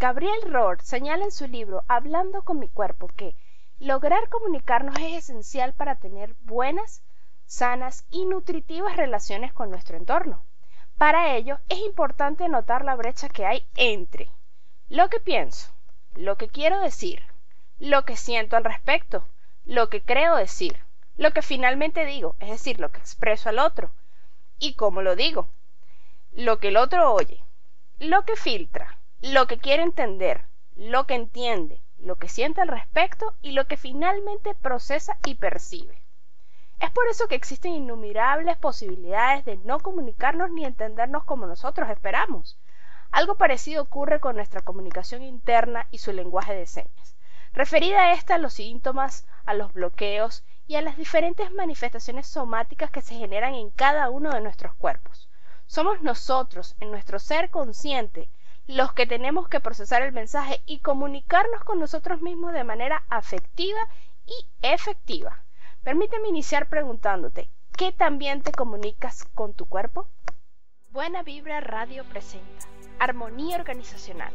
Gabriel Rohr señala en su libro Hablando con mi cuerpo que lograr comunicarnos es esencial para tener buenas, sanas y nutritivas relaciones con nuestro entorno. Para ello es importante notar la brecha que hay entre lo que pienso, lo que quiero decir, lo que siento al respecto, lo que creo decir, lo que finalmente digo, es decir, lo que expreso al otro, y cómo lo digo, lo que el otro oye, lo que filtra, lo que quiere entender, lo que entiende, lo que siente al respecto y lo que finalmente procesa y percibe. Es por eso que existen innumerables posibilidades de no comunicarnos ni entendernos como nosotros esperamos. Algo parecido ocurre con nuestra comunicación interna y su lenguaje de señas. Referida a esta a los síntomas, a los bloqueos y a las diferentes manifestaciones somáticas que se generan en cada uno de nuestros cuerpos. Somos nosotros, en nuestro ser consciente, los que tenemos que procesar el mensaje y comunicarnos con nosotros mismos de manera afectiva y efectiva. Permíteme iniciar preguntándote, ¿qué también te comunicas con tu cuerpo? Buena Vibra Radio presenta Armonía Organizacional,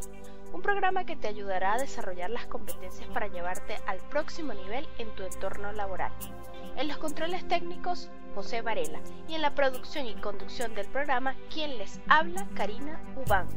un programa que te ayudará a desarrollar las competencias para llevarte al próximo nivel en tu entorno laboral. En los controles técnicos, José Varela, y en la producción y conducción del programa, quien les habla, Karina Ubán.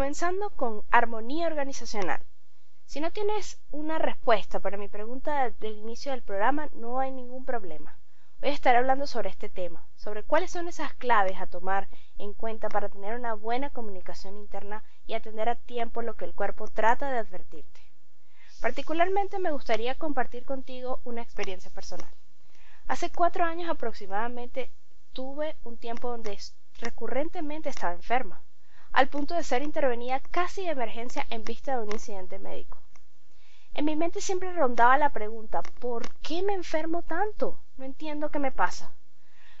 Comenzando con armonía organizacional. Si no tienes una respuesta para mi pregunta del inicio del programa, no hay ningún problema. Hoy estaré hablando sobre este tema, sobre cuáles son esas claves a tomar en cuenta para tener una buena comunicación interna y atender a tiempo lo que el cuerpo trata de advertirte. Particularmente me gustaría compartir contigo una experiencia personal. Hace cuatro años aproximadamente tuve un tiempo donde recurrentemente estaba enferma al punto de ser intervenida casi de emergencia en vista de un incidente médico. En mi mente siempre rondaba la pregunta ¿por qué me enfermo tanto? No entiendo qué me pasa.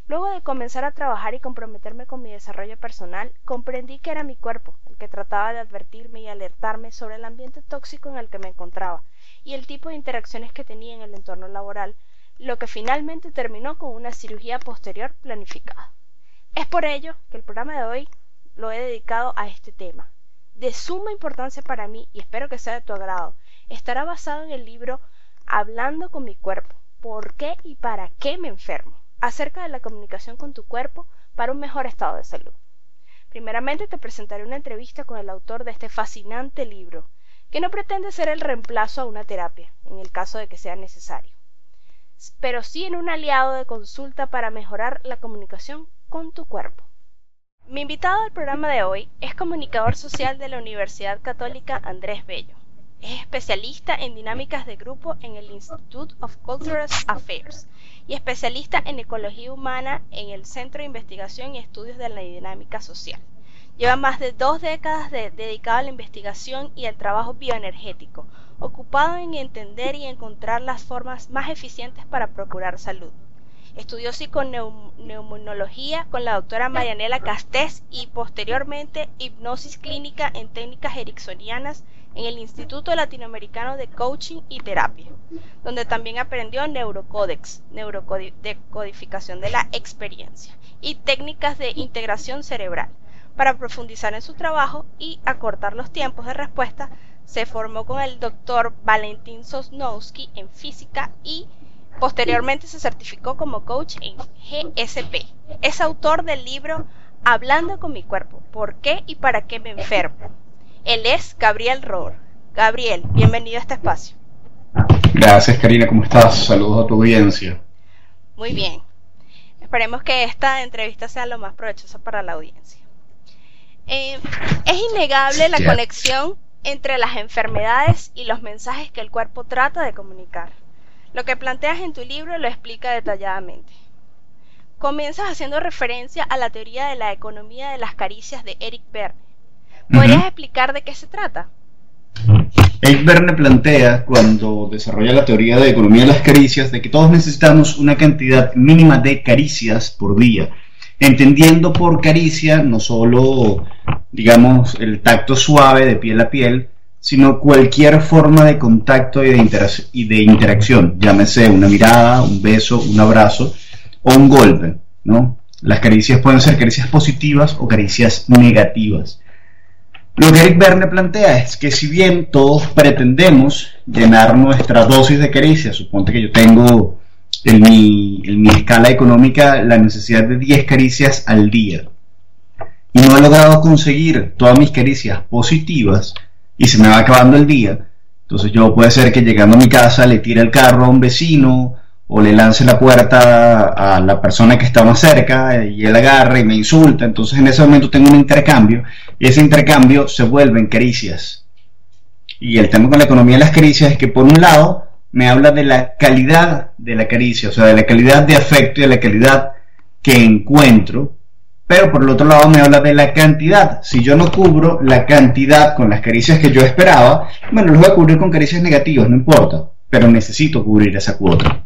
Luego de comenzar a trabajar y comprometerme con mi desarrollo personal, comprendí que era mi cuerpo el que trataba de advertirme y alertarme sobre el ambiente tóxico en el que me encontraba y el tipo de interacciones que tenía en el entorno laboral, lo que finalmente terminó con una cirugía posterior planificada. Es por ello que el programa de hoy lo he dedicado a este tema. De suma importancia para mí, y espero que sea de tu agrado, estará basado en el libro Hablando con mi cuerpo, ¿por qué y para qué me enfermo? acerca de la comunicación con tu cuerpo para un mejor estado de salud. Primeramente te presentaré una entrevista con el autor de este fascinante libro, que no pretende ser el reemplazo a una terapia, en el caso de que sea necesario, pero sí en un aliado de consulta para mejorar la comunicación con tu cuerpo. Mi invitado al programa de hoy es comunicador social de la Universidad Católica Andrés Bello. Es especialista en dinámicas de grupo en el Institute of Cultural Affairs y especialista en ecología humana en el Centro de Investigación y Estudios de la Dinámica Social. Lleva más de dos décadas dedicado a la investigación y al trabajo bioenergético, ocupado en entender y encontrar las formas más eficientes para procurar salud. Estudió psiconeumonología con la doctora Marianela Castés y posteriormente hipnosis clínica en técnicas ericksonianas en el Instituto Latinoamericano de Coaching y Terapia, donde también aprendió neurocódex, neurocodificación de la experiencia, y técnicas de integración cerebral. Para profundizar en su trabajo y acortar los tiempos de respuesta, se formó con el doctor Valentín Sosnowski en física y Posteriormente se certificó como coach en GSP. Es autor del libro Hablando con mi cuerpo, ¿por qué y para qué me enfermo? Él es Gabriel Rohr. Gabriel, bienvenido a este espacio. Gracias Karina, ¿cómo estás? Saludos a tu audiencia. Muy bien. Esperemos que esta entrevista sea lo más provechosa para la audiencia. Eh, es innegable la conexión entre las enfermedades y los mensajes que el cuerpo trata de comunicar. Lo que planteas en tu libro lo explica detalladamente. Comienzas haciendo referencia a la teoría de la economía de las caricias de Eric Berne. ¿Podrías explicar de qué se trata? Eric Berne plantea, cuando desarrolla la teoría de economía de las caricias, de que todos necesitamos una cantidad mínima de caricias por día. entendiendo por caricia no solo, digamos, el tacto suave de piel a piel, sino cualquier forma de contacto y de, y de interacción, llámese una mirada, un beso, un abrazo o un golpe, ¿no? Las caricias pueden ser caricias positivas o caricias negativas. Lo que Eric Verne plantea es que si bien todos pretendemos llenar nuestra dosis de caricias, suponte que yo tengo en mi, en mi escala económica la necesidad de 10 caricias al día y no he logrado conseguir todas mis caricias positivas y se me va acabando el día, entonces yo puede ser que llegando a mi casa le tire el carro a un vecino o le lance la puerta a la persona que está más cerca y él agarra y me insulta. Entonces en ese momento tengo un intercambio y ese intercambio se vuelve en caricias. Y el tema con la economía de las caricias es que por un lado me habla de la calidad de la caricia, o sea, de la calidad de afecto y de la calidad que encuentro, pero por el otro lado me habla de la cantidad. Si yo no cubro la cantidad con las caricias que yo esperaba, bueno, los voy a cubrir con caricias negativas, no importa, pero necesito cubrir esa cuota.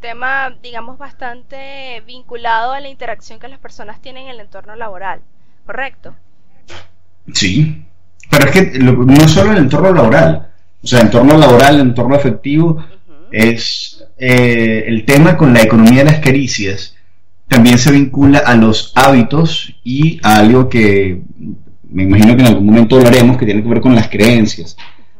Tema, digamos, bastante vinculado a la interacción que las personas tienen en el entorno laboral, ¿correcto? Sí, pero es que no solo el entorno laboral, o sea, el entorno laboral, el entorno afectivo, es eh, el tema con la economía de las caricias, también se vincula a los hábitos y a algo que me imagino que en algún momento hablaremos, que tiene que ver con las creencias.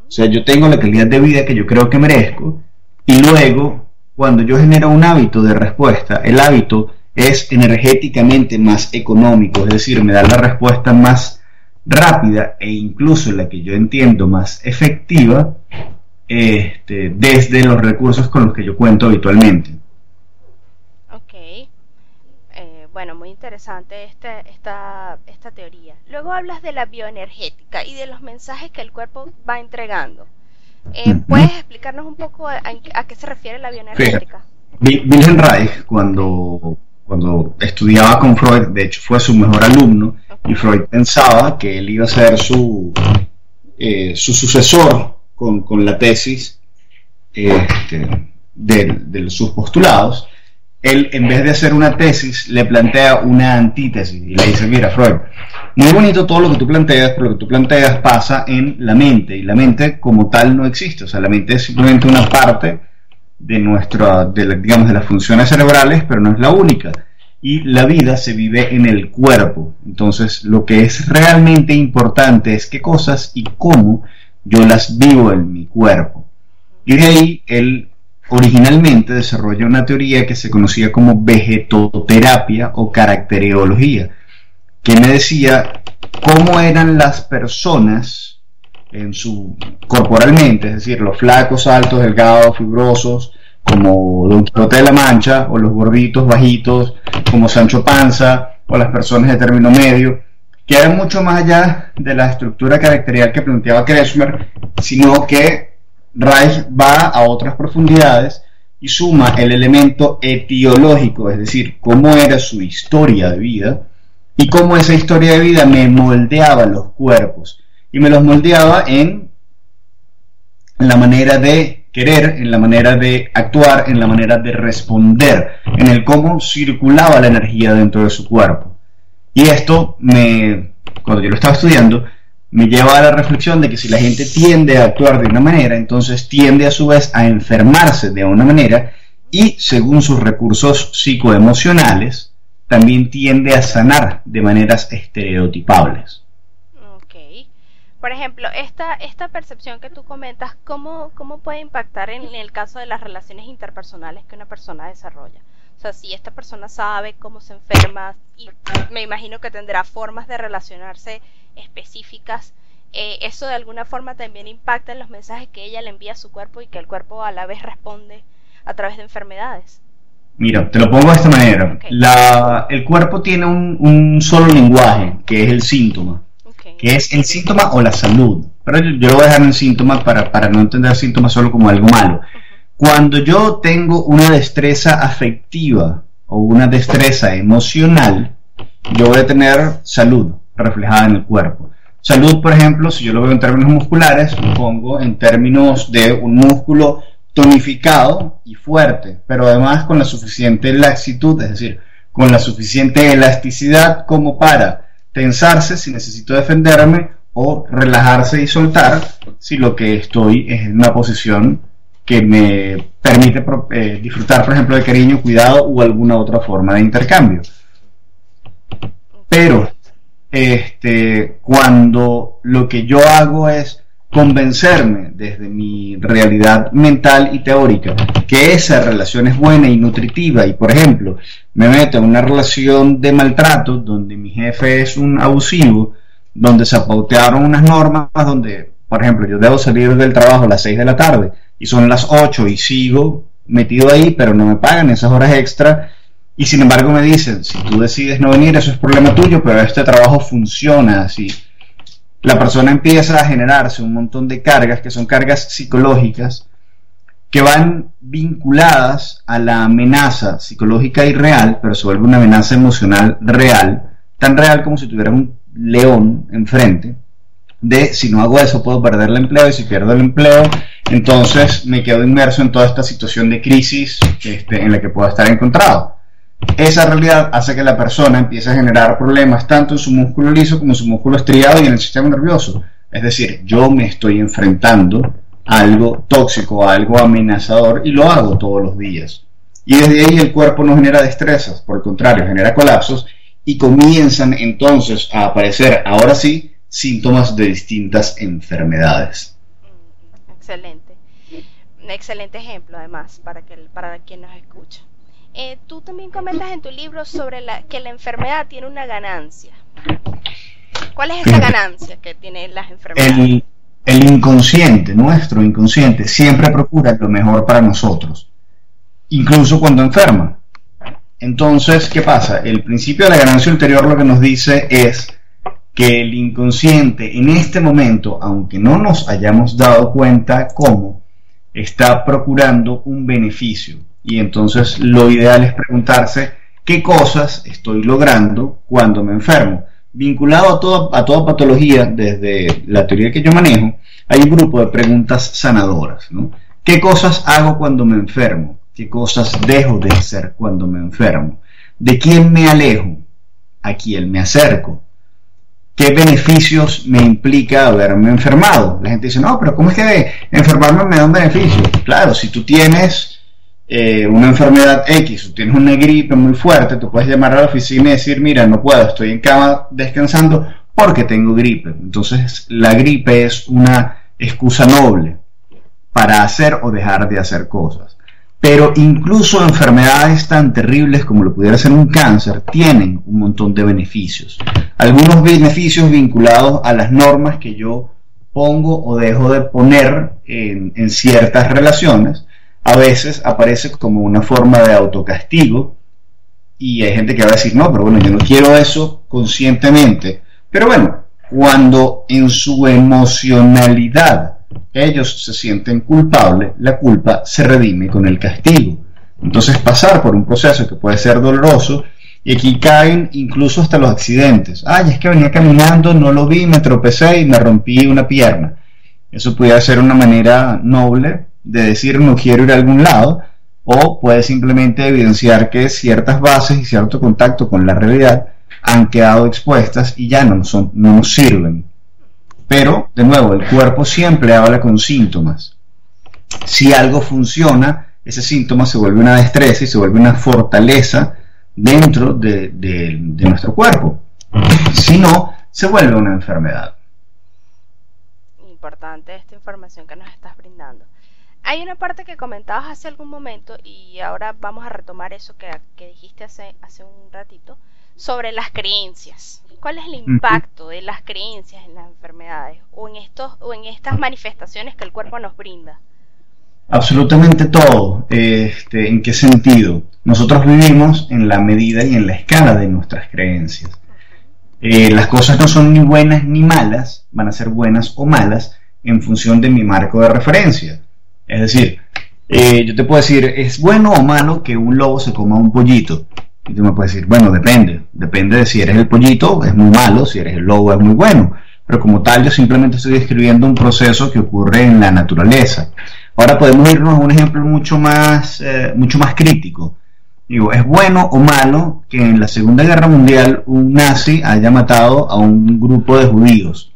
O sea, yo tengo la calidad de vida que yo creo que merezco y luego cuando yo genero un hábito de respuesta, el hábito es energéticamente más económico, es decir, me da la respuesta más rápida e incluso la que yo entiendo más efectiva este, desde los recursos con los que yo cuento habitualmente. Ok, eh, bueno, muy interesante este, esta, esta teoría. Luego hablas de la bioenergética y de los mensajes que el cuerpo va entregando. Eh, ¿Puedes explicarnos un poco a, qué se refiere la bioenergética? Wilhelm Reich, cuando, cuando estudiaba con Freud, de hecho fue su mejor alumno, y Freud pensaba que él iba a ser su, eh, su sucesor con, la tesis este, de, sus postulados, él en vez de hacer una tesis le plantea una antítesis y le dice, mira Freud, muy bonito todo lo que tú planteas, pero lo que tú planteas pasa en la mente y la mente como tal no existe, o sea, la mente es simplemente una parte de nuestra, de digamos, de las funciones cerebrales, pero no es la única. Y la vida se vive en el cuerpo. Entonces, lo que es realmente importante es qué cosas y cómo yo las vivo en mi cuerpo. Y de ahí él originalmente desarrolla una teoría que se conocía como vegetoterapia o caracterología que me decía cómo eran las personas en su corporalmente, es decir, los flacos, altos, delgados, fibrosos, como Don Quijote de la Mancha, o los gorditos, bajitos, como Sancho Panza, o las personas de término medio, que eran mucho más allá de la estructura caracterial que planteaba Kretschmer, sino que Reich va a otras profundidades y suma el elemento etiológico, es decir, cómo era su historia de vida, y cómo esa historia de vida me moldeaba los cuerpos y me los moldeaba en la manera de querer, en la manera de actuar, en la manera de responder, en el cómo circulaba la energía dentro de su cuerpo. Y esto me, cuando yo lo estaba estudiando, me lleva a la reflexión de que si la gente tiende a actuar de una manera, entonces tiende a su vez a enfermarse de una manera y según sus recursos psicoemocionales, también tiende a sanar de maneras estereotipables. Ok. Por ejemplo, esta, esta percepción que tú comentas, ¿cómo, ¿cómo puede impactar en el caso de las relaciones interpersonales que una persona desarrolla? Sea, si esta persona sabe cómo se enferma, y me imagino que tendrá formas de relacionarse específicas, eh, eso de alguna forma también impacta en los mensajes que ella le envía a su cuerpo y que el cuerpo a la vez responde a través de enfermedades. Mira, te lo pongo de esta manera. La, el cuerpo tiene un, solo lenguaje, que es el síntoma, que es el síntoma o la salud. Pero yo, lo voy a dejar en síntoma para, para no entender síntomas solo como algo malo. Cuando yo tengo una destreza afectiva o una destreza emocional, yo voy a tener salud reflejada en el cuerpo. Salud, por ejemplo, si yo lo veo en términos musculares, pongo en términos de un músculo tonificado y fuerte, pero además con la suficiente laxitud, es decir, con la suficiente elasticidad como para tensarse si necesito defenderme o relajarse y soltar si lo que estoy es en una posición que me permite eh, disfrutar, por ejemplo, de cariño, cuidado o alguna otra forma de intercambio. Pero este, cuando lo que yo hago es convencerme desde mi realidad mental y teórica que esa relación es buena y nutritiva y por ejemplo me meto en una relación de maltrato donde mi jefe es un abusivo, donde se apautearon unas normas donde por ejemplo yo debo salir del trabajo a las 6 de la tarde y son las 8 y sigo metido ahí pero no me pagan esas horas extra. Y sin embargo me dicen si tú decides no venir eso es problema tuyo pero este trabajo funciona así. La persona empieza a generarse un montón de cargas que son cargas psicológicas que van vinculadas a la amenaza psicológica y real, pero se vuelve una amenaza emocional real, tan real como si tuviera un león enfrente, de si no hago eso puedo perder el empleo y si pierdo el empleo, entonces me quedo inmerso en toda esta situación de crisis este, en la que puedo estar encontrado. Esa realidad hace que la persona empiece a generar problemas tanto en su músculo liso como en su músculo estriado y en el sistema nervioso. Es decir, yo me estoy enfrentando a algo tóxico, a algo amenazador y lo hago todos los días. Y desde ahí el cuerpo no genera destrezas, por el contrario, genera colapsos y comienzan entonces a aparecer, ahora sí, síntomas de distintas enfermedades. Excelente. Un excelente ejemplo, además, para, que, para quien nos escucha. Eh, tú también comentas en tu libro sobre la, que la enfermedad tiene una ganancia. ¿Cuál es esa ganancia que tienen las enfermedades? El, inconsciente, nuestro inconsciente, siempre procura lo mejor para nosotros, incluso cuando enferma. Entonces, ¿qué pasa? El principio de la ganancia ulterior lo que nos dice es que el inconsciente en este momento, aunque no nos hayamos dado cuenta cómo, está procurando un beneficio y entonces lo ideal es preguntarse qué cosas estoy logrando cuando me enfermo. Vinculado a, todo, a toda patología, desde la teoría que yo manejo, hay un grupo de preguntas sanadoras. ¿Qué cosas hago cuando me enfermo? ¿Qué cosas dejo de hacer cuando me enfermo? ¿De quién me alejo? ¿A quién me acerco? ¿Qué beneficios me implica haberme enfermado? La gente dice, no, pero ¿cómo es que enfermarme me da un beneficio? Claro, si tú tienes eh, una enfermedad X o tienes una gripe muy fuerte, tú puedes llamar a la oficina y decir, mira, no puedo, estoy en cama descansando porque tengo gripe. Entonces, la gripe es una excusa noble para hacer o dejar de hacer cosas. Pero incluso enfermedades tan terribles como lo pudiera ser un cáncer tienen un montón de beneficios. Algunos beneficios vinculados a las normas que yo pongo o dejo de poner en, ciertas relaciones a veces aparece como una forma de autocastigo y hay gente que va a decir, no, pero bueno, yo no quiero eso conscientemente. Pero bueno, cuando en su emocionalidad ellos se sienten culpables, la culpa se redime con el castigo. Entonces pasar por un proceso que puede ser doloroso y aquí caen incluso hasta los accidentes. Ay, es que venía caminando, no lo vi, me tropecé y me rompí una pierna. Eso puede ser una manera noble de decir no quiero ir a algún lado, o puede simplemente evidenciar que ciertas bases y cierto contacto con la realidad han quedado expuestas y ya no, son, no nos sirven. Pero, de nuevo, el cuerpo siempre habla con síntomas. Si algo funciona, ese síntoma se vuelve una destreza y se vuelve una fortaleza dentro de, nuestro cuerpo. Si no, se vuelve una enfermedad. Importante esta información que nos estás brindando. Hay una parte que comentabas hace algún momento y ahora vamos a retomar eso que, dijiste hace un ratito sobre las creencias. ¿Cuál es el impacto de las creencias en las enfermedades o en estos o en estas manifestaciones que el cuerpo nos brinda? Absolutamente todo. Este, ¿En qué sentido? Nosotros vivimos en la medida y en la escala de nuestras creencias. Eh, las cosas no son ni buenas ni malas, van a ser buenas o malas en función de mi marco de referencia. Es decir, eh, yo te puedo decir, ¿es bueno o malo que un lobo se coma un pollito? Y tú me puedes decir, bueno, depende. Depende de si eres el pollito, es muy malo, si eres el lobo, es muy bueno. Pero como tal, yo simplemente estoy describiendo un proceso que ocurre en la naturaleza. Ahora podemos irnos a un ejemplo mucho más, eh, mucho más crítico. Digo, ¿es bueno o malo que en la Segunda Guerra Mundial un nazi haya matado a un grupo de judíos?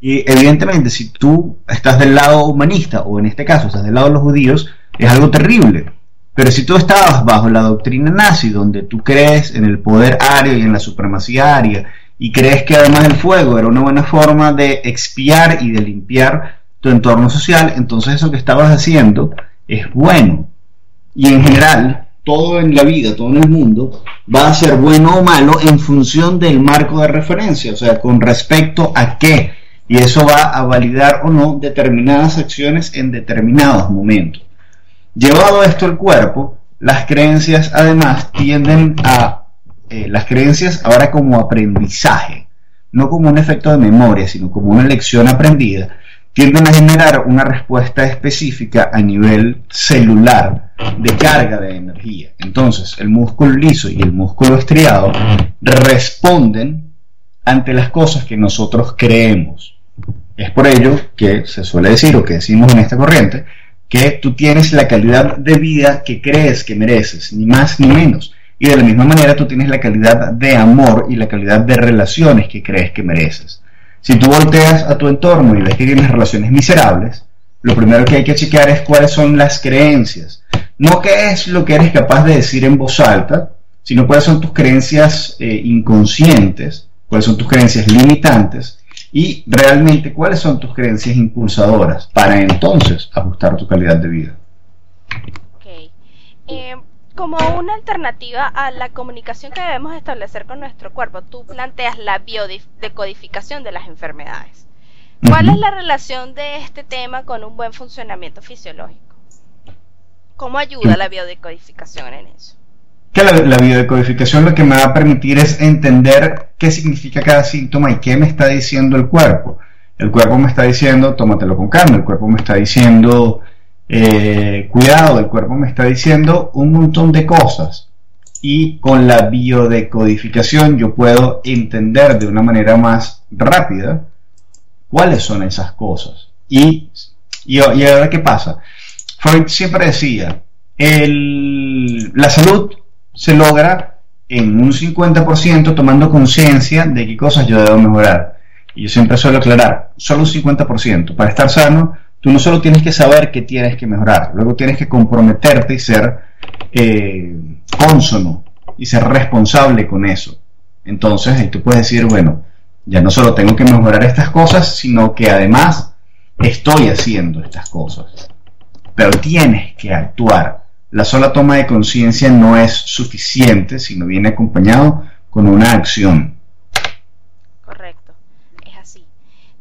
Y evidentemente, si tú estás del lado humanista, o en este caso estás del lado de los judíos, es algo terrible. Pero si tú estabas bajo la doctrina nazi, donde tú crees en el poder ario y en la supremacía aria, y crees que además el fuego era una buena forma de expiar y de limpiar tu entorno social, entonces eso que estabas haciendo es bueno. Y en general, todo en la vida, todo en el mundo, va a ser bueno o malo en función del marco de referencia, o sea, con respecto a qué. Y eso va a validar o no determinadas acciones en determinados momentos. Llevado esto al cuerpo, las creencias además tienden a, eh, las creencias ahora como aprendizaje, no como un efecto de memoria, sino como una lección aprendida, tienden a generar una respuesta específica a nivel celular de carga de energía. Entonces, el músculo liso y el músculo estriado responden ante las cosas que nosotros creemos. Es por ello que se suele decir, o que decimos en esta corriente, que tú tienes la calidad de vida que crees que mereces, ni más ni menos. Y de la misma manera tú tienes la calidad de amor y la calidad de relaciones que crees que mereces. Si tú volteas a tu entorno y ves que tienes relaciones miserables, lo primero que hay que chequear es cuáles son las creencias. No qué es lo que eres capaz de decir en voz alta, sino cuáles son tus creencias eh, inconscientes, cuáles son tus creencias limitantes y realmente cuáles son tus creencias impulsadoras para entonces ajustar tu calidad de vida. Ok. Eh, como una alternativa a la comunicación que debemos establecer con nuestro cuerpo, tú planteas la biodecodificación de las enfermedades. ¿Cuál es la relación de este tema con un buen funcionamiento fisiológico? ¿Cómo ayuda la biodecodificación en eso? Que la, biodecodificación lo que me va a permitir es entender qué significa cada síntoma y qué me está diciendo el cuerpo. El cuerpo me está diciendo, tómatelo con calma, el cuerpo me está diciendo, eh, cuidado, el cuerpo me está diciendo un montón de cosas. Y con la biodecodificación yo puedo entender de una manera más rápida cuáles son esas cosas. Y, y, y ahora, ¿qué pasa? Freud siempre decía, el, la salud se logra en un 50% tomando conciencia de qué cosas yo debo mejorar. Y yo siempre suelo aclarar, solo un 50%. Para estar sano, tú no solo tienes que saber qué tienes que mejorar, luego tienes que comprometerte y ser eh, consono y ser responsable con eso. Entonces, ahí tú puedes decir, bueno, ya no solo tengo que mejorar estas cosas, sino que además estoy haciendo estas cosas. Pero tienes que actuar la sola toma de conciencia no es suficiente, sino viene acompañado con una acción. Correcto, es así.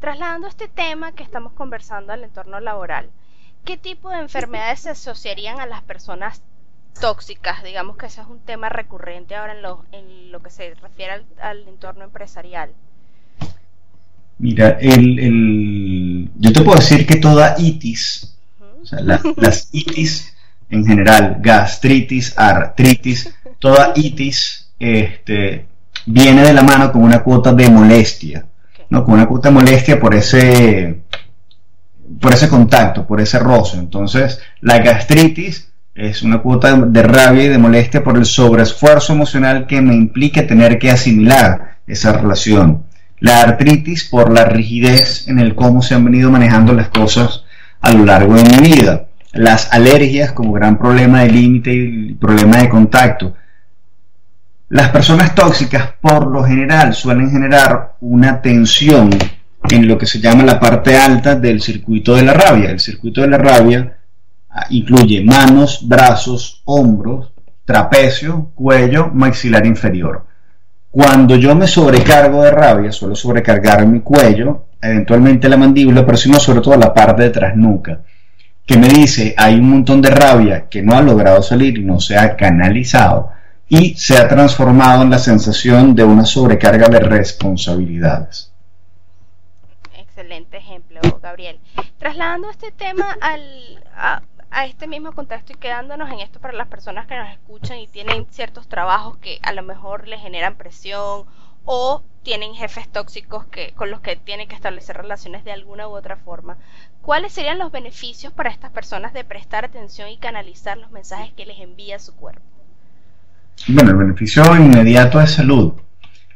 Trasladando este tema que estamos conversando al entorno laboral, ¿qué tipo de enfermedades se asociarían a las personas tóxicas? Digamos que ese es un tema recurrente ahora en lo, en lo que se refiere al, entorno empresarial. Mira, el, yo te puedo decir que toda itis, o sea, las itis en general, gastritis, artritis, toda itis este, viene de la mano con una cuota de molestia, ¿no? con una cuota de molestia por ese, por ese contacto, por ese roce. Entonces, la gastritis es una cuota de rabia y de molestia por el sobreesfuerzo emocional que me implica tener que asimilar esa relación. La artritis por la rigidez en el cómo se han venido manejando las cosas a lo largo de mi vida las alergias como gran problema de límite y problema de contacto. Las personas tóxicas por lo general suelen generar una tensión en lo que se llama la parte alta del circuito de la rabia. El circuito de la rabia ah, incluye manos, brazos, hombros, trapecio, cuello, maxilar inferior. Cuando yo me sobrecargo de rabia, suelo sobrecargar mi cuello, eventualmente la mandíbula, pero sino sobre todo la parte de trasnuca que me dice hay un montón de rabia que no ha logrado salir y no se ha canalizado y se ha transformado en la sensación de una sobrecarga de responsabilidades. Excelente ejemplo, Gabriel. Trasladando este tema al, a, a este mismo contexto y quedándonos en esto para las personas que nos escuchan y tienen ciertos trabajos que a lo mejor les generan presión o tienen jefes tóxicos que, con los que tienen que establecer relaciones de alguna u otra forma. ¿Cuáles serían los beneficios para estas personas de prestar atención y canalizar los mensajes que les envía su cuerpo? Bueno, el beneficio inmediato es salud.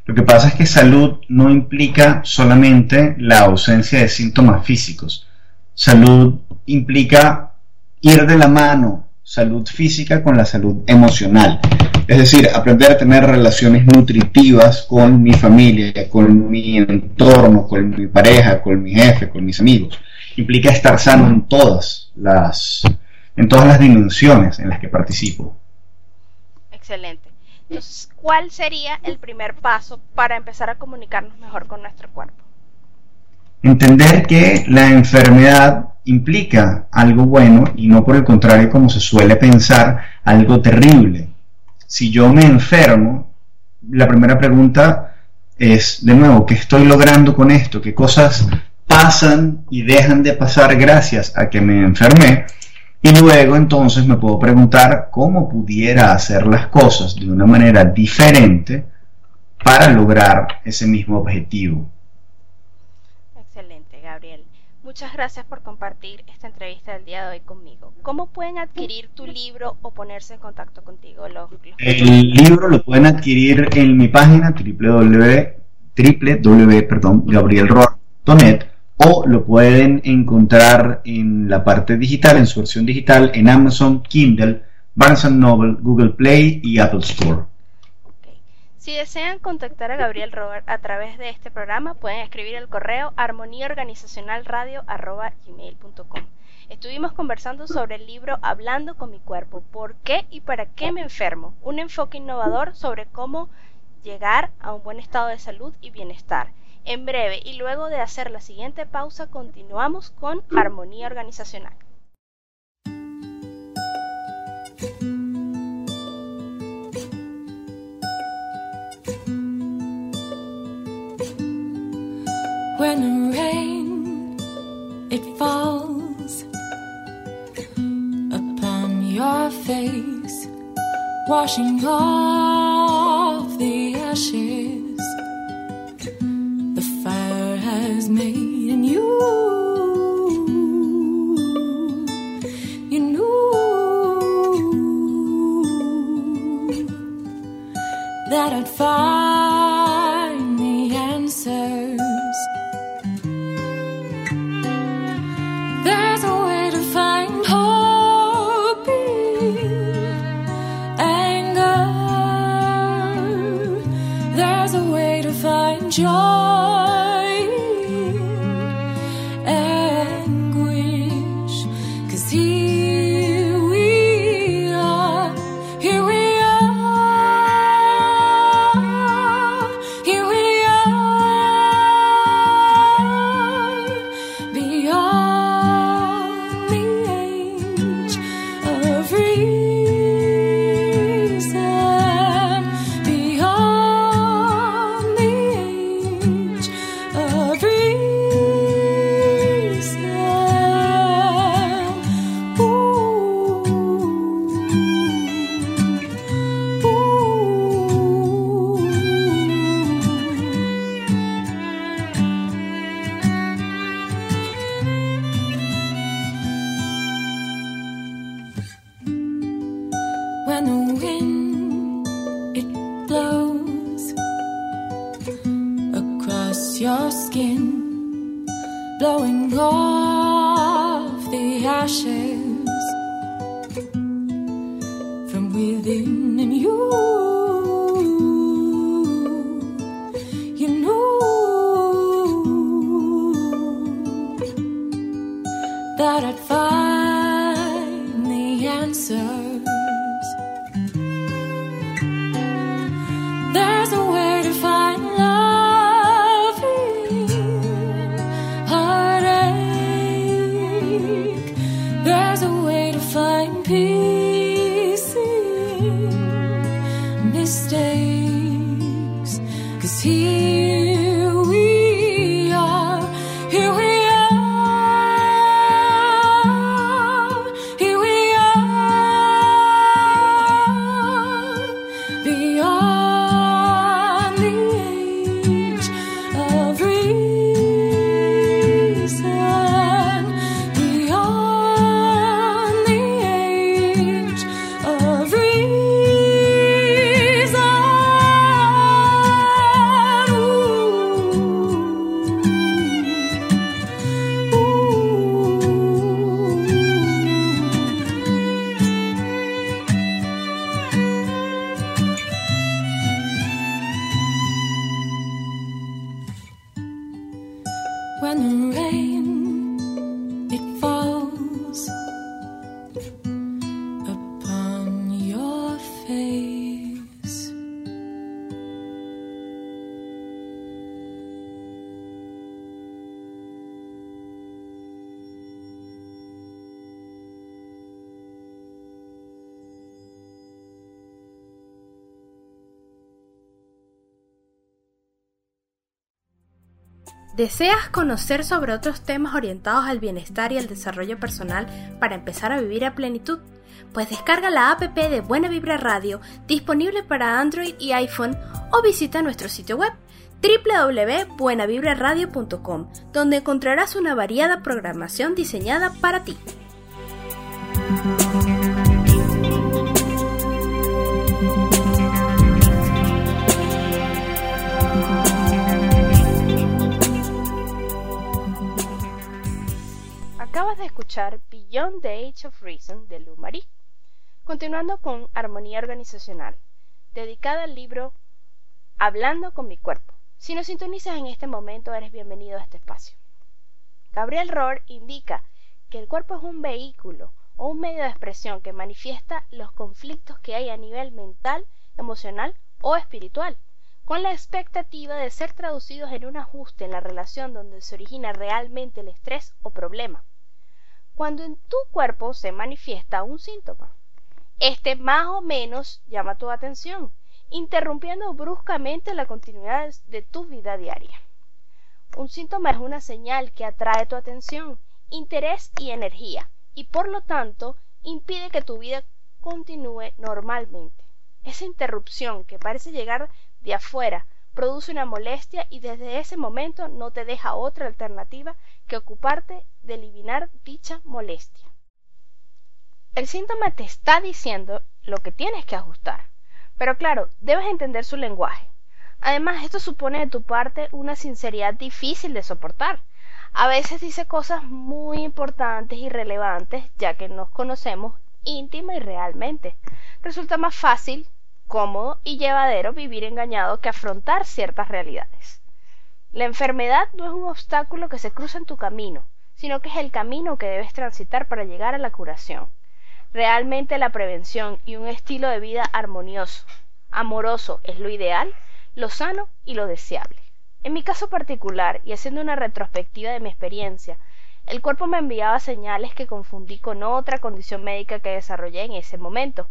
Lo que pasa es que salud no implica solamente la ausencia de síntomas físicos. Salud implica ir de la mano salud física con la salud emocional. Es decir, aprender a tener relaciones nutritivas con mi familia, con mi entorno, con mi pareja, con mi jefe, con mis amigos. Implica estar sano en todas las, en todas las dimensiones en las que participo. Excelente. Entonces, ¿cuál sería el primer paso para empezar a comunicarnos mejor con nuestro cuerpo? Entender que la enfermedad implica algo bueno y no por el contrario como se suele pensar, algo terrible. Si yo me enfermo, la primera pregunta es, de nuevo, ¿qué estoy logrando con esto? ¿Qué cosas pasan y dejan de pasar gracias a que me enfermé? Y luego entonces me puedo preguntar cómo pudiera hacer las cosas de una manera diferente para lograr ese mismo objetivo. Muchas gracias por compartir esta entrevista del día de hoy conmigo. ¿Cómo pueden adquirir tu libro o ponerse en contacto contigo? El libro lo pueden adquirir en mi página www.gabrielroar.net o lo pueden encontrar en la parte digital, en su versión digital, en Amazon, Kindle, Barnes Noble, Google Play y Apple Store. Si desean contactar a Gabriel Robert a través de este programa, pueden escribir el correo armoníaorganizacionalradio.gmail.com. Estuvimos conversando sobre el libro Hablando con mi cuerpo, ¿por qué y para qué me enfermo? Un enfoque innovador sobre cómo llegar a un buen estado de salud y bienestar. En breve y luego de hacer la siguiente pausa, continuamos con Armonía Organizacional. when rain it falls upon your face, washing off the ashes fire has made in you. You knew that I'd find the answers. There's a way to find hope in anger. There's a way to find joy. find peace. ¿Deseas conocer sobre otros temas orientados al bienestar y al desarrollo personal para empezar a vivir a plenitud? Pues descarga la app de Buena Vibra Radio disponible para Android y iPhone o visita nuestro sitio web www.buenavibraradio.com donde encontrarás una variada programación diseñada para ti. Acabas de escuchar Beyond the Age of Reason de Lou Marie. Continuando con Armonía Organizacional, dedicada al libro Hablando con mi cuerpo. Si nos sintonizas en este momento, eres bienvenido a este espacio. Gabriel Rohr indica que el cuerpo es un vehículo o un medio de expresión que manifiesta los conflictos que hay a nivel mental, emocional o espiritual, con la expectativa de ser traducidos en un ajuste en la relación donde se origina realmente el estrés o problema cuando en tu cuerpo se manifiesta un síntoma. Este más o menos llama tu atención, interrumpiendo bruscamente la continuidad de tu vida diaria. Un síntoma es una señal que atrae tu atención, interés y energía, y por lo tanto impide que tu vida continúe normalmente. Esa interrupción que parece llegar de afuera produce una molestia y desde ese momento no te deja otra alternativa que ocuparte de eliminar dicha molestia. El síntoma te está diciendo lo que tienes que ajustar, pero claro, debes entender su lenguaje. Además, esto supone de tu parte una sinceridad difícil de soportar. A veces dice cosas muy importantes y relevantes, ya que nos conocemos íntima y realmente. Resulta más fácil cómodo y llevadero vivir engañado que afrontar ciertas realidades. La enfermedad no es un obstáculo que se cruza en tu camino, sino que es el camino que debes transitar para llegar a la curación. Realmente la prevención y un estilo de vida armonioso, amoroso es lo ideal, lo sano y lo deseable. En mi caso particular, y haciendo una retrospectiva de mi experiencia, el cuerpo me enviaba señales que confundí con otra condición médica que desarrollé en ese momento,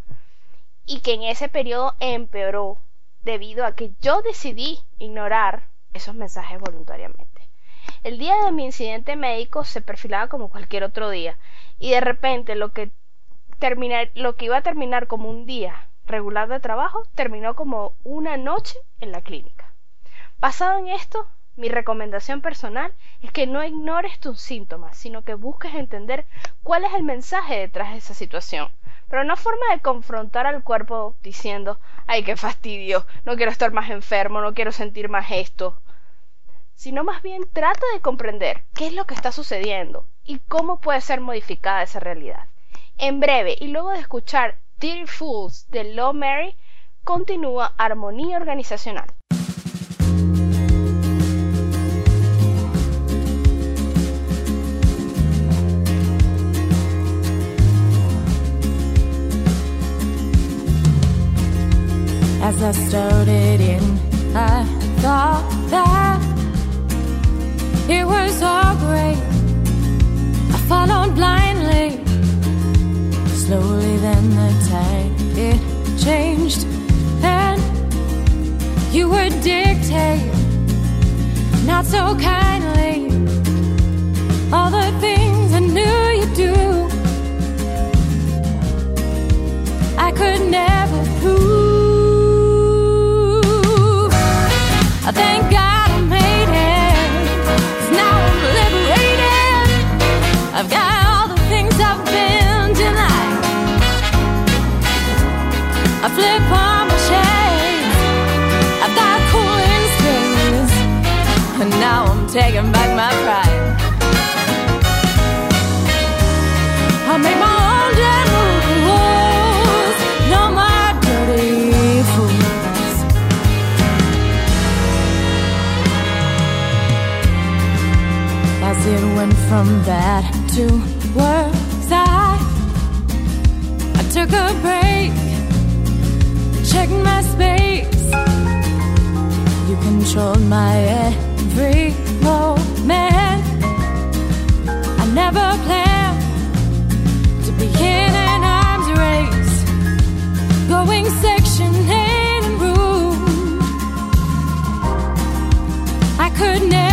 y que en ese periodo empeoró debido a que yo decidí ignorar esos mensajes voluntariamente. El día de mi incidente médico se perfilaba como cualquier otro día y de repente lo que, lo que iba a terminar como un día regular de trabajo terminó como una noche en la clínica. Basado en esto, mi recomendación personal es que no ignores tus síntomas, sino que busques entender cuál es el mensaje detrás de esa situación pero no forma de confrontar al cuerpo diciendo, ay, qué fastidio, no quiero estar más enfermo, no quiero sentir más esto, sino más bien trata de comprender qué es lo que está sucediendo y cómo puede ser modificada esa realidad. En breve, y luego de escuchar Dirty Fools de Low Mary, continúa Armonía Organizacional. so kind from bad to worse. I, I took a break, checked my space. You controlled my every moment. I never planned to be begin an arms race, going section eight and room. I could never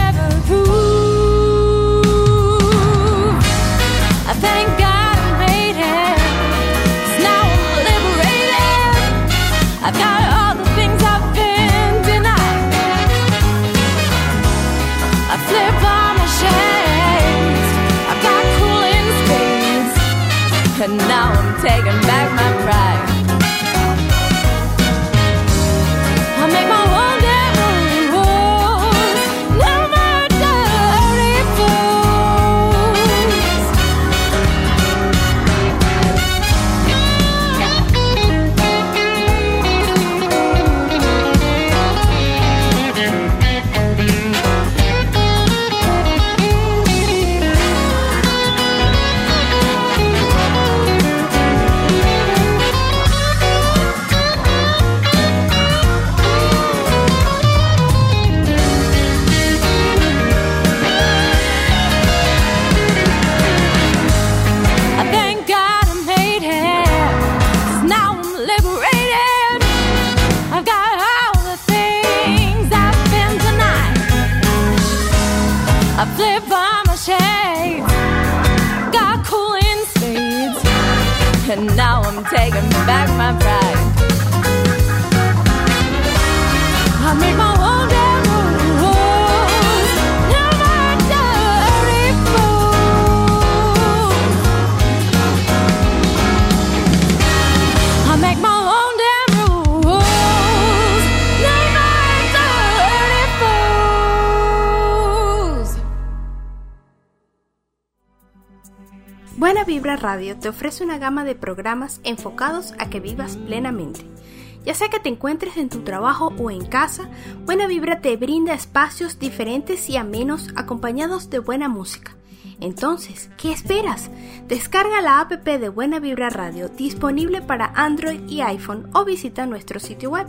Buena Vibra Radio te ofrece una gama de programas enfocados a que vivas plenamente. Ya sea que te encuentres en tu trabajo o en casa, Buena Vibra te brinda espacios diferentes y amenos acompañados de buena música. Entonces, ¿qué esperas? Descarga la app de Buena Vibra Radio disponible para Android y iPhone o visita nuestro sitio web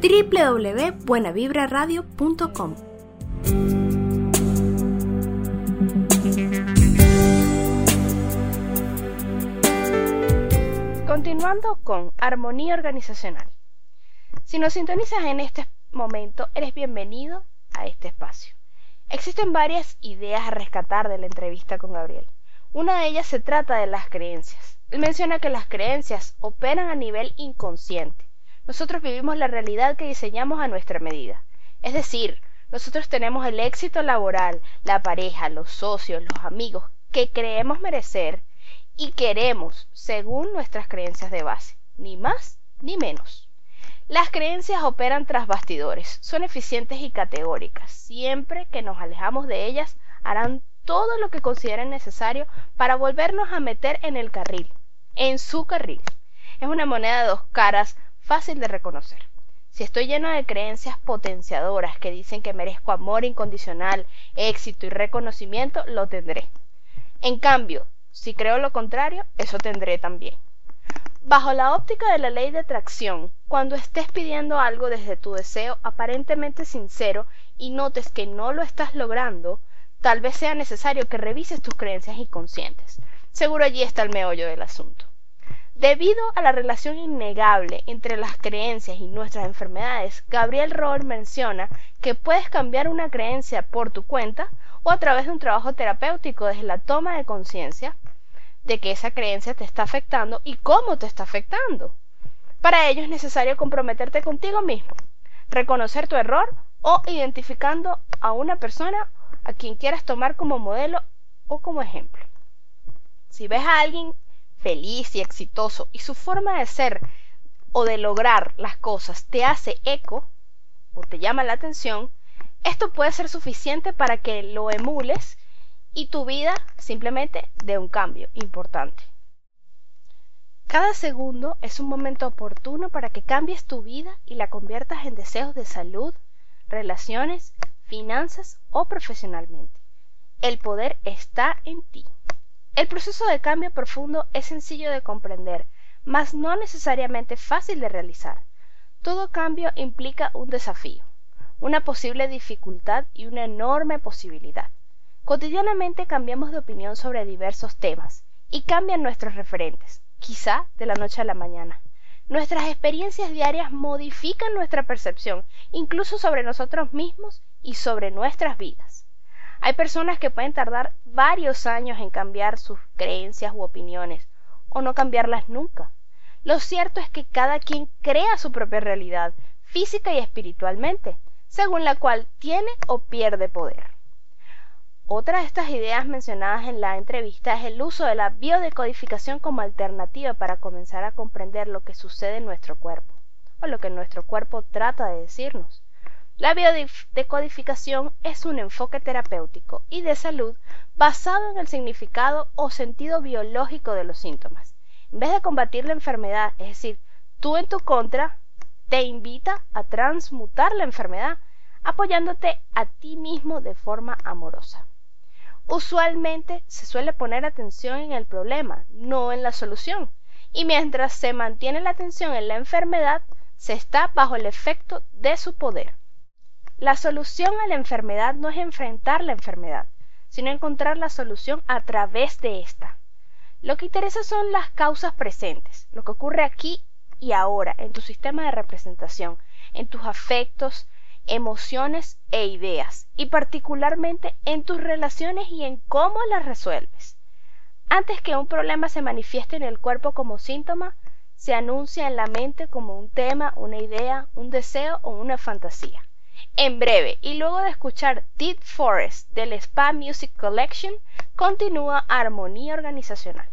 www.buenavibraradio.com. Continuando con armonía organizacional. Si nos sintonizas en este momento, eres bienvenido a este espacio. Existen varias ideas a rescatar de la entrevista con Gabriel. Una de ellas se trata de las creencias. Él menciona que las creencias operan a nivel inconsciente. Nosotros vivimos la realidad que diseñamos a nuestra medida. Es decir, nosotros tenemos el éxito laboral, la pareja, los socios, los amigos que creemos merecer y queremos según nuestras creencias de base, ni más ni menos. Las creencias operan tras bastidores, son eficientes y categóricas. Siempre que nos alejamos de ellas, harán todo lo que consideren necesario para volvernos a meter en el carril, en su carril. Es una moneda de dos caras fácil de reconocer. Si estoy lleno de creencias potenciadoras que dicen que merezco amor incondicional, éxito y reconocimiento, lo tendré. En cambio, si creo lo contrario, eso tendré también. Bajo la óptica de la ley de atracción, cuando estés pidiendo algo desde tu deseo aparentemente sincero y notes que no lo estás logrando, tal vez sea necesario que revises tus creencias inconscientes. Seguro allí está el meollo del asunto. Debido a la relación innegable entre las creencias y nuestras enfermedades, Gabriel Rohr menciona que puedes cambiar una creencia por tu cuenta o a través de un trabajo terapéutico desde la toma de conciencia de que esa creencia te está afectando y cómo te está afectando. Para ello es necesario comprometerte contigo mismo, reconocer tu error o identificando a una persona a quien quieras tomar como modelo o como ejemplo. Si ves a alguien feliz y exitoso y su forma de ser o de lograr las cosas te hace eco o te llama la atención, esto puede ser suficiente para que lo emules y tu vida simplemente dé un cambio importante. Cada segundo es un momento oportuno para que cambies tu vida y la conviertas en deseos de salud, relaciones, finanzas o profesionalmente. El poder está en ti. El proceso de cambio profundo es sencillo de comprender, mas no necesariamente fácil de realizar. Todo cambio implica un desafío, una posible dificultad y una enorme posibilidad. Cotidianamente cambiamos de opinión sobre diversos temas y cambian nuestros referentes, quizá de la noche a la mañana. Nuestras experiencias diarias modifican nuestra percepción, incluso sobre nosotros mismos y sobre nuestras vidas. Hay personas que pueden tardar varios años en cambiar sus creencias u opiniones, o no cambiarlas nunca. Lo cierto es que cada quien crea su propia realidad, física y espiritualmente, según la cual tiene o pierde poder. Otra de estas ideas mencionadas en la entrevista es el uso de la biodecodificación como alternativa para comenzar a comprender lo que sucede en nuestro cuerpo, o lo que nuestro cuerpo trata de decirnos. La biodecodificación es un enfoque terapéutico y de salud basado en el significado o sentido biológico de los síntomas. En vez de combatir la enfermedad, es decir, tú en tu contra, te invita a transmutar la enfermedad apoyándote a ti mismo de forma amorosa. Usualmente se suele poner atención en el problema, no en la solución. Y mientras se mantiene la atención en la enfermedad, se está bajo el efecto de su poder. La solución a la enfermedad no es enfrentar la enfermedad, sino encontrar la solución a través de esta. Lo que interesa son las causas presentes, lo que ocurre aquí y ahora en tu sistema de representación, en tus afectos, emociones e ideas, y particularmente en tus relaciones y en cómo las resuelves. Antes que un problema se manifieste en el cuerpo como síntoma, se anuncia en la mente como un tema, una idea, un deseo o una fantasía. En breve, y luego de escuchar Deep Forest del Spa Music Collection, continúa Armonía Organizacional.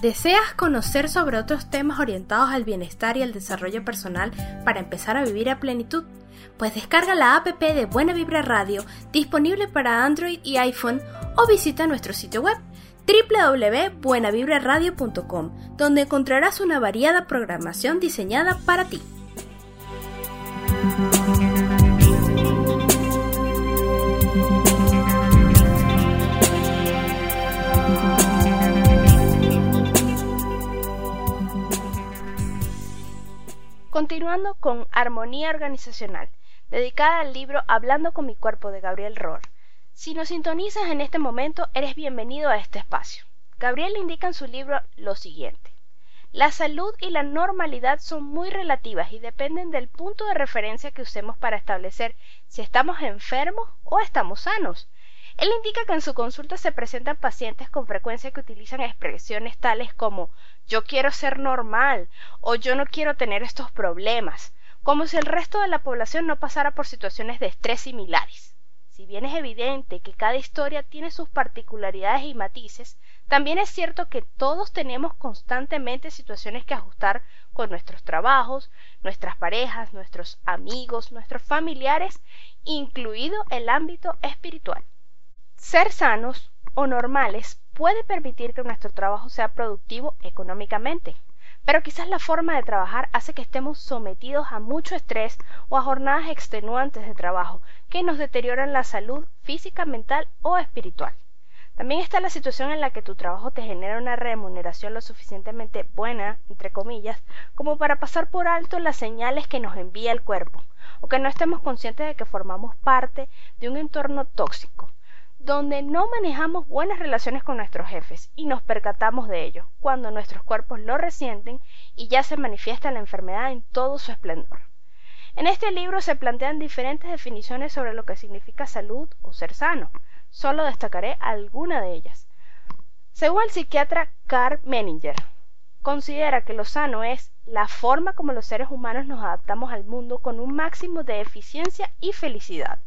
¿Deseas conocer sobre otros temas orientados al bienestar y al desarrollo personal para empezar a vivir a plenitud? Pues descarga la app de Buena Vibra Radio disponible para Android y iPhone o visita nuestro sitio web www.buenavibraradio.com donde encontrarás una variada programación diseñada para ti. Continuando con Armonía Organizacional, dedicada al libro Hablando con mi cuerpo de Gabriel Rohr. Si nos sintonizas en este momento, eres bienvenido a este espacio. Gabriel indica en su libro lo siguiente. La salud y la normalidad son muy relativas y dependen del punto de referencia que usemos para establecer si estamos enfermos o estamos sanos. Él indica que en su consulta se presentan pacientes con frecuencia que utilizan expresiones tales como yo quiero ser normal o yo no quiero tener estos problemas, como si el resto de la población no pasara por situaciones de estrés similares. Si bien es evidente que cada historia tiene sus particularidades y matices, también es cierto que todos tenemos constantemente situaciones que ajustar con nuestros trabajos, nuestras parejas, nuestros amigos, nuestros familiares, incluido el ámbito espiritual. Ser sanos o normales puede permitir que nuestro trabajo sea productivo económicamente, pero quizás la forma de trabajar hace que estemos sometidos a mucho estrés o a jornadas extenuantes de trabajo que nos deterioran la salud física, mental o espiritual. También está la situación en la que tu trabajo te genera una remuneración lo suficientemente buena, entre comillas, como para pasar por alto las señales que nos envía el cuerpo, o que no estemos conscientes de que formamos parte de un entorno tóxico, donde no manejamos buenas relaciones con nuestros jefes y nos percatamos de ello, cuando nuestros cuerpos lo resienten y ya se manifiesta la enfermedad en todo su esplendor. En este libro se plantean diferentes definiciones sobre lo que significa salud o ser sano. Solo destacaré alguna de ellas. Según el psiquiatra Carl Menninger, considera que lo sano es la forma como los seres humanos nos adaptamos al mundo con un máximo de eficiencia y felicidad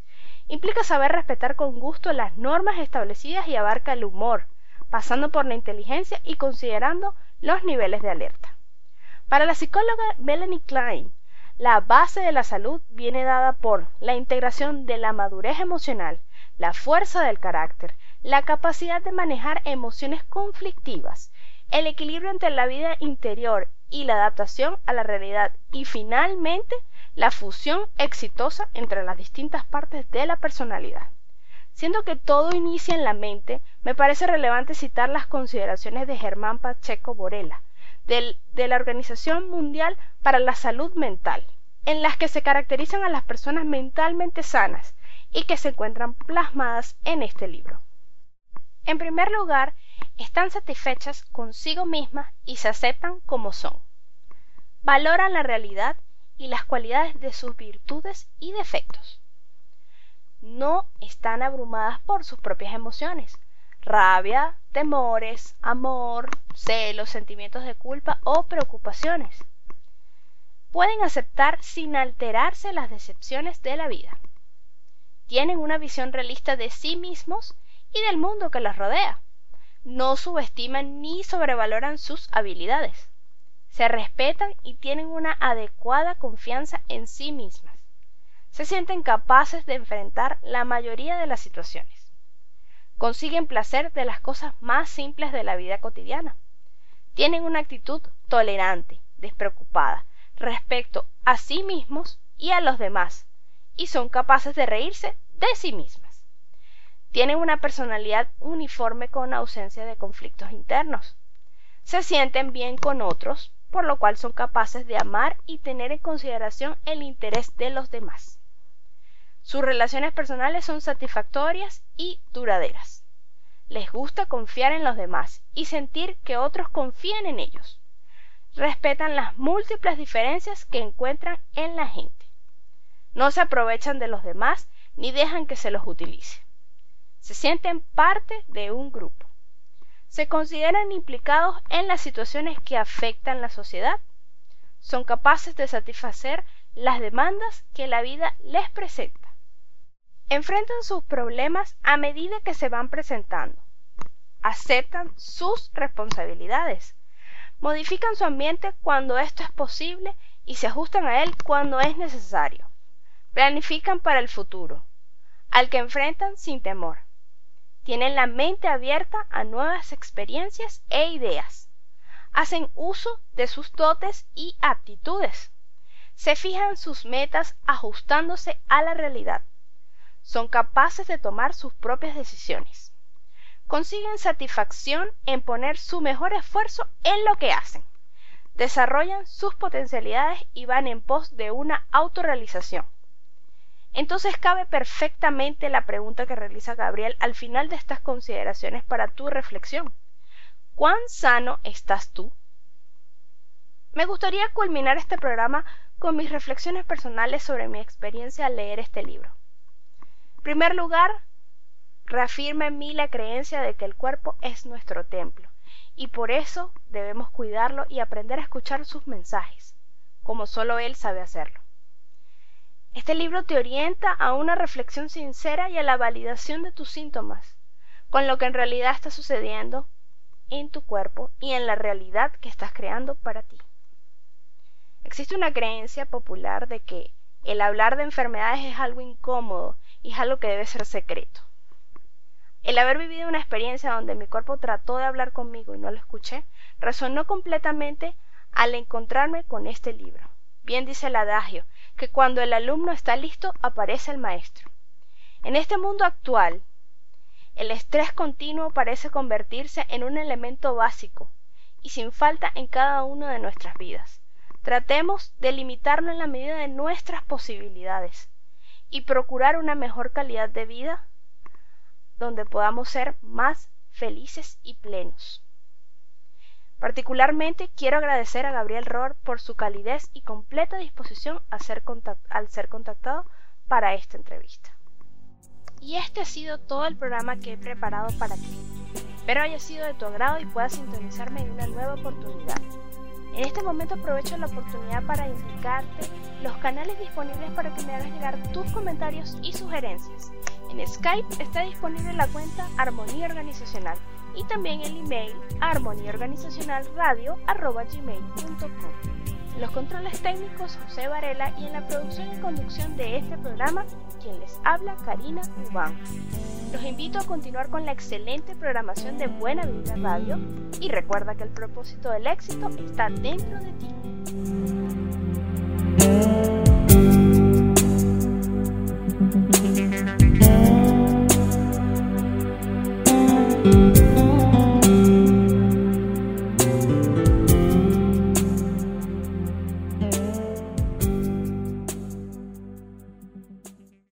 Implica saber respetar con gusto las normas establecidas y abarca el humor, pasando por la inteligencia y considerando los niveles de alerta. Para la psicóloga Melanie Klein, la base de la salud viene dada por la integración de la madurez emocional, la fuerza del carácter, la capacidad de manejar emociones conflictivas, el equilibrio entre la vida interior y la adaptación a la realidad y finalmente la fusión exitosa entre las distintas partes de la personalidad. Siendo que todo inicia en la mente, me parece relevante citar las consideraciones de Germán Pacheco Borella, de la Organización Mundial para la Salud Mental, en las que se caracterizan a las personas mentalmente sanas y que se encuentran plasmadas en este libro. En primer lugar, están satisfechas consigo mismas y se aceptan como son. Valoran la realidad y las cualidades de sus virtudes y defectos. No están abrumadas por sus propias emociones, rabia, temores, amor, celos, sentimientos de culpa o preocupaciones. Pueden aceptar sin alterarse las decepciones de la vida. Tienen una visión realista de sí mismos y del mundo que los rodea. No subestiman ni sobrevaloran sus habilidades se respetan y tienen una adecuada confianza en sí mismas. Se sienten capaces de enfrentar la mayoría de las situaciones. Consiguen placer de las cosas más simples de la vida cotidiana. Tienen una actitud tolerante, despreocupada, respecto a sí mismos y a los demás, y son capaces de reírse de sí mismas. Tienen una personalidad uniforme con ausencia de conflictos internos. Se sienten bien con otros, por lo cual son capaces de amar y tener en consideración el interés de los demás. Sus relaciones personales son satisfactorias y duraderas. Les gusta confiar en los demás y sentir que otros confían en ellos. Respetan las múltiples diferencias que encuentran en la gente. No se aprovechan de los demás ni dejan que se los utilice. Se sienten parte de un grupo se consideran implicados en las situaciones que afectan la sociedad. Son capaces de satisfacer las demandas que la vida les presenta. Enfrentan sus problemas a medida que se van presentando. Aceptan sus responsabilidades. Modifican su ambiente cuando esto es posible y se ajustan a él cuando es necesario. Planifican para el futuro, al que enfrentan sin temor. Tienen la mente abierta a nuevas experiencias e ideas. Hacen uso de sus dotes y aptitudes. Se fijan sus metas ajustándose a la realidad. Son capaces de tomar sus propias decisiones. Consiguen satisfacción en poner su mejor esfuerzo en lo que hacen. Desarrollan sus potencialidades y van en pos de una autorrealización. Entonces cabe perfectamente la pregunta que realiza Gabriel al final de estas consideraciones para tu reflexión. ¿Cuán sano estás tú? Me gustaría culminar este programa con mis reflexiones personales sobre mi experiencia al leer este libro. En primer lugar, reafirma en mí la creencia de que el cuerpo es nuestro templo y por eso debemos cuidarlo y aprender a escuchar sus mensajes, como solo él sabe hacerlo. Este libro te orienta a una reflexión sincera y a la validación de tus síntomas, con lo que en realidad está sucediendo en tu cuerpo y en la realidad que estás creando para ti. Existe una creencia popular de que el hablar de enfermedades es algo incómodo y es algo que debe ser secreto. El haber vivido una experiencia donde mi cuerpo trató de hablar conmigo y no lo escuché, resonó completamente al encontrarme con este libro. Bien dice el adagio, que cuando el alumno está listo aparece el maestro. En este mundo actual, el estrés continuo parece convertirse en un elemento básico y sin falta en cada una de nuestras vidas. Tratemos de limitarlo en la medida de nuestras posibilidades y procurar una mejor calidad de vida donde podamos ser más felices y plenos. Particularmente quiero agradecer a Gabriel Rohr por su calidez y completa disposición al ser contactado para esta entrevista. Y este ha sido todo el programa que he preparado para ti. Espero haya sido de tu agrado y puedas sintonizarme en una nueva oportunidad. En este momento aprovecho la oportunidad para indicarte los canales disponibles para que me hagas llegar tus comentarios y sugerencias. En Skype está disponible la cuenta Armonía Organizacional y también el email armoniaorganizacionalradio.com. Los controles técnicos José Varela y en la producción y conducción de este programa quien les habla Karina Ubán. Los invito a continuar con la excelente programación de Buena Vida Radio y recuerda que el propósito del éxito está dentro de ti.